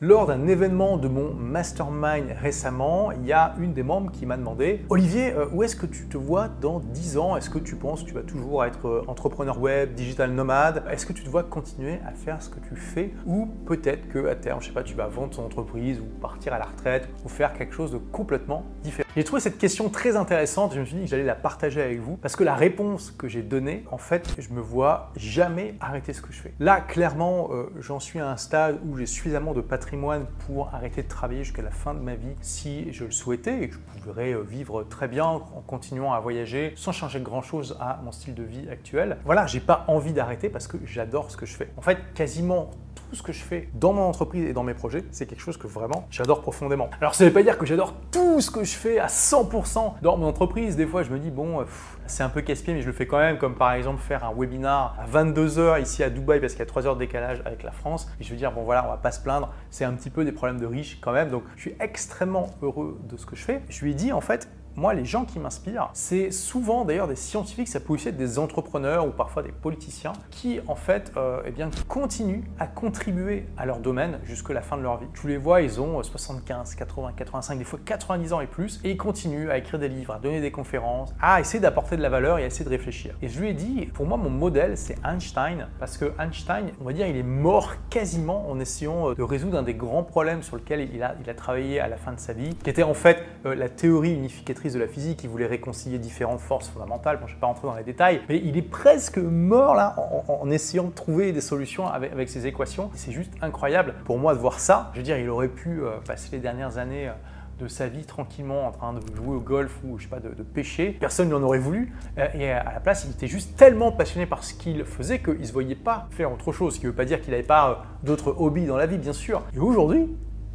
Lors d'un événement de mon mastermind récemment, il y a une des membres qui m'a demandé Olivier, euh, où est-ce que tu te vois dans 10 ans? Est-ce que tu penses que tu vas toujours être euh, entrepreneur web, digital nomade? Est-ce que tu te vois continuer à faire ce que tu fais? Ou peut-être que à terme, je sais pas, tu vas vendre ton entreprise ou partir à la retraite ou faire quelque chose de complètement différent? J'ai trouvé cette question très intéressante je me suis dit que j'allais la partager avec vous parce que la réponse que j'ai donnée, en fait, je me vois jamais arrêter ce que je fais. Là, clairement, euh, j'en suis à un stade où j'ai suffisamment de patrimoine pour arrêter de travailler jusqu'à la fin de ma vie si je le souhaitais et que je pourrais euh, vivre très bien en continuant à voyager sans changer grand chose à mon style de vie actuel. Voilà, j'ai pas envie d'arrêter parce que j'adore ce que je fais. En fait, quasiment ce que je fais dans mon entreprise et dans mes projets, c'est quelque chose que vraiment j'adore profondément. Alors ça ne veut pas dire que j'adore tout ce que je fais à 100% dans mon entreprise. Des fois, je me dis, bon, euh, c'est un peu casse-pied, mais je le fais quand même, comme par exemple faire un webinar à 22h ici à Dubaï parce qu'il y a 3 heures de décalage avec la France. Et je veux dire, bon voilà, on va pas se plaindre, c'est un petit peu des problèmes de riches quand même. Donc je suis extrêmement heureux de ce que je fais. Je lui ai dit, en fait, moi, les gens qui m'inspirent, c'est souvent d'ailleurs des scientifiques, ça peut aussi être des entrepreneurs ou parfois des politiciens qui, en fait, euh, eh bien, continuent à contribuer à leur domaine jusqu'à la fin de leur vie. Tu les vois, ils ont 75, 80, 85, des fois 90 ans et plus, et ils continuent à écrire des livres, à donner des conférences, à essayer d'apporter de la valeur et à essayer de réfléchir. Et je lui ai dit, pour moi, mon modèle, c'est Einstein, parce que Einstein, on va dire, il est mort quasiment en essayant euh, de résoudre un des grands problèmes sur lequel il a, il a travaillé à la fin de sa vie, qui était en fait euh, la théorie unificatrice de la physique, il voulait réconcilier différentes forces fondamentales, bon, je ne vais pas rentrer dans les détails, mais il est presque mort là en, essayant de trouver des solutions avec, avec ces équations. C'est juste incroyable pour moi de voir ça. Je veux dire, il aurait pu euh, passer les dernières années... Euh, de sa vie tranquillement en train de jouer au golf ou je sais pas de, pêcher. Personne n'en aurait voulu. Euh, et à la place, il était juste tellement passionné par ce qu'il faisait qu'il ne se voyait pas faire autre chose. Ce qui ne veut pas dire qu'il n'avait pas d'autres hobbies dans la vie, bien sûr. Et aujourd'hui,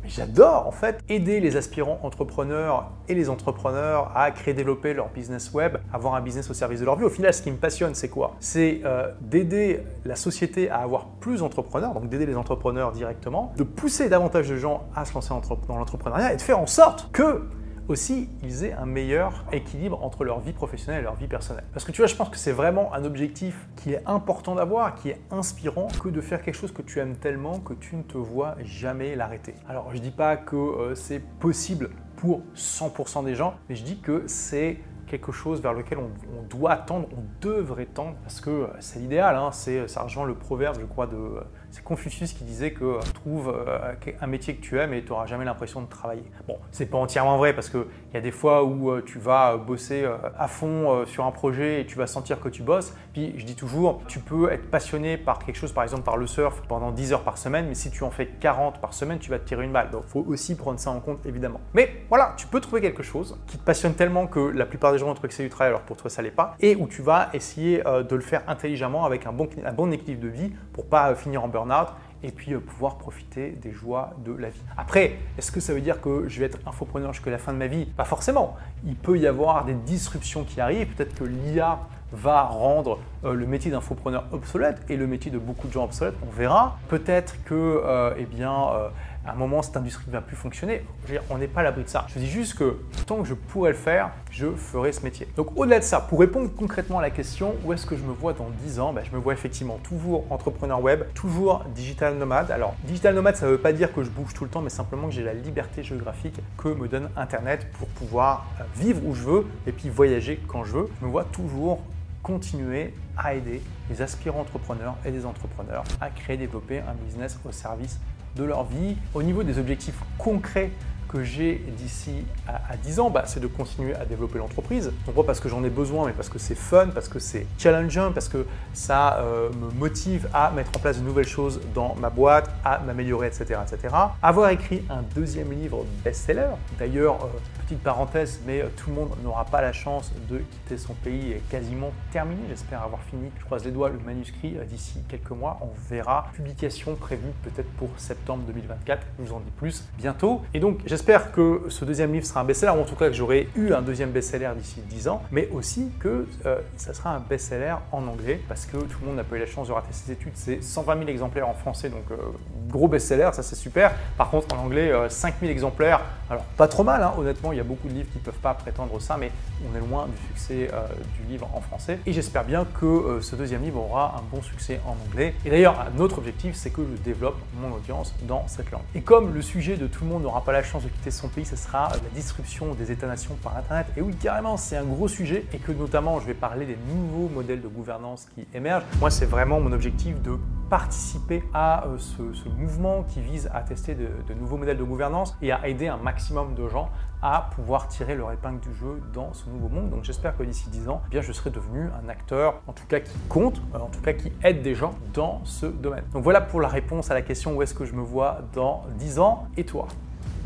J'adore en fait aider les aspirants entrepreneurs et les entrepreneurs à créer, développer leur business web, avoir un business au service de leur vie. Au final, ce qui me passionne, c'est quoi? C'est euh, d'aider la société à avoir plus d'entrepreneurs, donc d'aider les entrepreneurs directement, de pousser davantage de gens à se lancer dans l'entrepreneuriat et de faire en sorte que aussi ils aient un meilleur équilibre entre leur vie professionnelle et leur vie personnelle. Parce que tu vois, je pense que c'est vraiment un objectif qui est important d'avoir, qui est inspirant, que de faire quelque chose que tu aimes tellement que tu ne te vois jamais l'arrêter. Alors je dis pas que euh, c'est possible pour 100% des gens, mais je dis que c'est quelque chose vers lequel on, doit tendre, on devrait tendre, parce que euh, c'est l'idéal, hein, c'est, ça rejoint le proverbe, je crois, de c'est Confucius qui disait que euh, trouve euh, un métier que tu aimes et tu n'auras jamais l'impression de travailler. Bon, c'est pas entièrement vrai parce qu'il y a des fois où euh, tu vas bosser à fond sur un projet et tu vas sentir que tu bosses. Puis je dis toujours, tu peux être passionné par quelque chose, par exemple par le surf, pendant 10 heures par semaine, mais si tu en fais 40 par semaine, tu vas te tirer une balle. Donc il faut aussi prendre ça en compte évidemment. Mais voilà, tu peux trouver quelque chose qui te passionne tellement que la plupart des trouver que c'est du travail alors pour toi ça l'est pas, et où tu vas essayer de le faire intelligemment avec un bon, un bon équilibre de vie pour pas finir en burn et puis euh, pouvoir profiter des joies de la vie. Après, est-ce que ça veut dire que je vais être infopreneur jusqu'à la fin de ma vie? Pas forcément. Il peut y avoir des disruptions qui arrivent. Peut-être que l'IA va rendre euh, le métier d'infopreneur obsolète et le métier de beaucoup de gens obsolète. On verra. Peut-être que, euh, eh bien, à un moment, cette industrie ne va plus fonctionner. on n'est pas à l'abri de ça. Je dis juste que tant que je pourrais le faire, je ferai ce métier. Donc au-delà de ça, pour répondre concrètement à la question, où est-ce que je me vois dans 10 ans ben, Je me vois effectivement toujours entrepreneur web, toujours digital nomade. Alors digital nomade, ça ne veut pas dire que je bouge tout le temps, mais simplement que j'ai la liberté géographique que me donne Internet pour pouvoir euh, vivre où je veux et puis voyager quand je veux. Je me vois toujours continuer à aider les aspirants entrepreneurs et des entrepreneurs à créer, développer un business au service de leur vie. Au niveau des objectifs concrets que j'ai d'ici à, 10 ans, bah, c'est de continuer à développer l'entreprise. Non pas parce que j'en ai besoin, mais parce que c'est fun, parce que c'est challengeant, parce que ça euh, me motive à mettre en place de nouvelles choses dans ma boîte, à m'améliorer, etc., etc. Avoir écrit un deuxième livre best-seller. D'ailleurs, euh, petite parenthèse, mais euh, tout le monde n'aura pas la chance de quitter son pays et quasiment terminé. J'espère avoir fini, je croise les doigts, le manuscrit d'ici quelques mois. On verra. Publication prévue peut-être pour septembre 2024. Je vous en dis plus bientôt. Et donc, J'espère que ce deuxième livre sera un best-seller, ou en tout cas que j'aurai eu un deuxième best-seller d'ici 10 ans, mais aussi que euh, ça sera un best-seller en anglais, parce que tout le monde n'a pas eu la chance de rater ses études. C'est 120 000 exemplaires en français, donc euh, gros best-seller, ça c'est super. Par contre, en anglais, 5000 exemplaires, alors pas trop mal, hein. honnêtement, il y a beaucoup de livres qui ne peuvent pas prétendre ça, mais on est loin du succès du livre en français. Et j'espère bien que ce deuxième livre aura un bon succès en anglais. Et d'ailleurs, notre objectif, c'est que je développe mon audience dans cette langue. Et comme le sujet de tout le monde n'aura pas la chance de quitter son pays, ce sera la disruption des États-nations par Internet. Et oui, carrément, c'est un gros sujet et que notamment, je vais parler des nouveaux modèles de gouvernance qui émergent. Moi, c'est vraiment mon objectif de participer à euh, ce, mouvement qui vise à tester de, nouveaux modèles de gouvernance et à aider un maximum de gens à pouvoir tirer leur épingle du jeu dans ce nouveau monde. Donc j'espère que d'ici 10 ans, eh bien, je serai devenu un acteur, en tout cas qui compte, euh, en tout cas qui aide des gens dans ce domaine. Donc voilà pour la réponse à la question où est-ce que je me vois dans 10 ans? Et toi?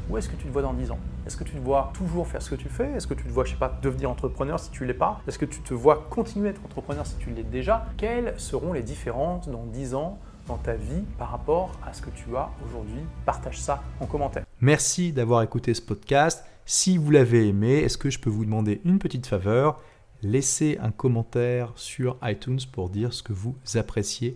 Où est-ce que tu te vois dans 10 ans? Est-ce que tu te vois toujours faire ce que tu fais? Est-ce que tu te vois, je sais pas, devenir entrepreneur si tu l'es pas? Est-ce que tu te vois continuer à être entrepreneur si tu l'es déjà? Quelles seront les différences dans 10 ans dans ta vie par rapport à ce que tu as aujourd'hui? Partage ça en commentaire. Merci d'avoir écouté ce podcast. Si vous l'avez aimé, est-ce que je peux vous demander une petite faveur? Laissez un commentaire sur iTunes pour dire ce que vous appréciez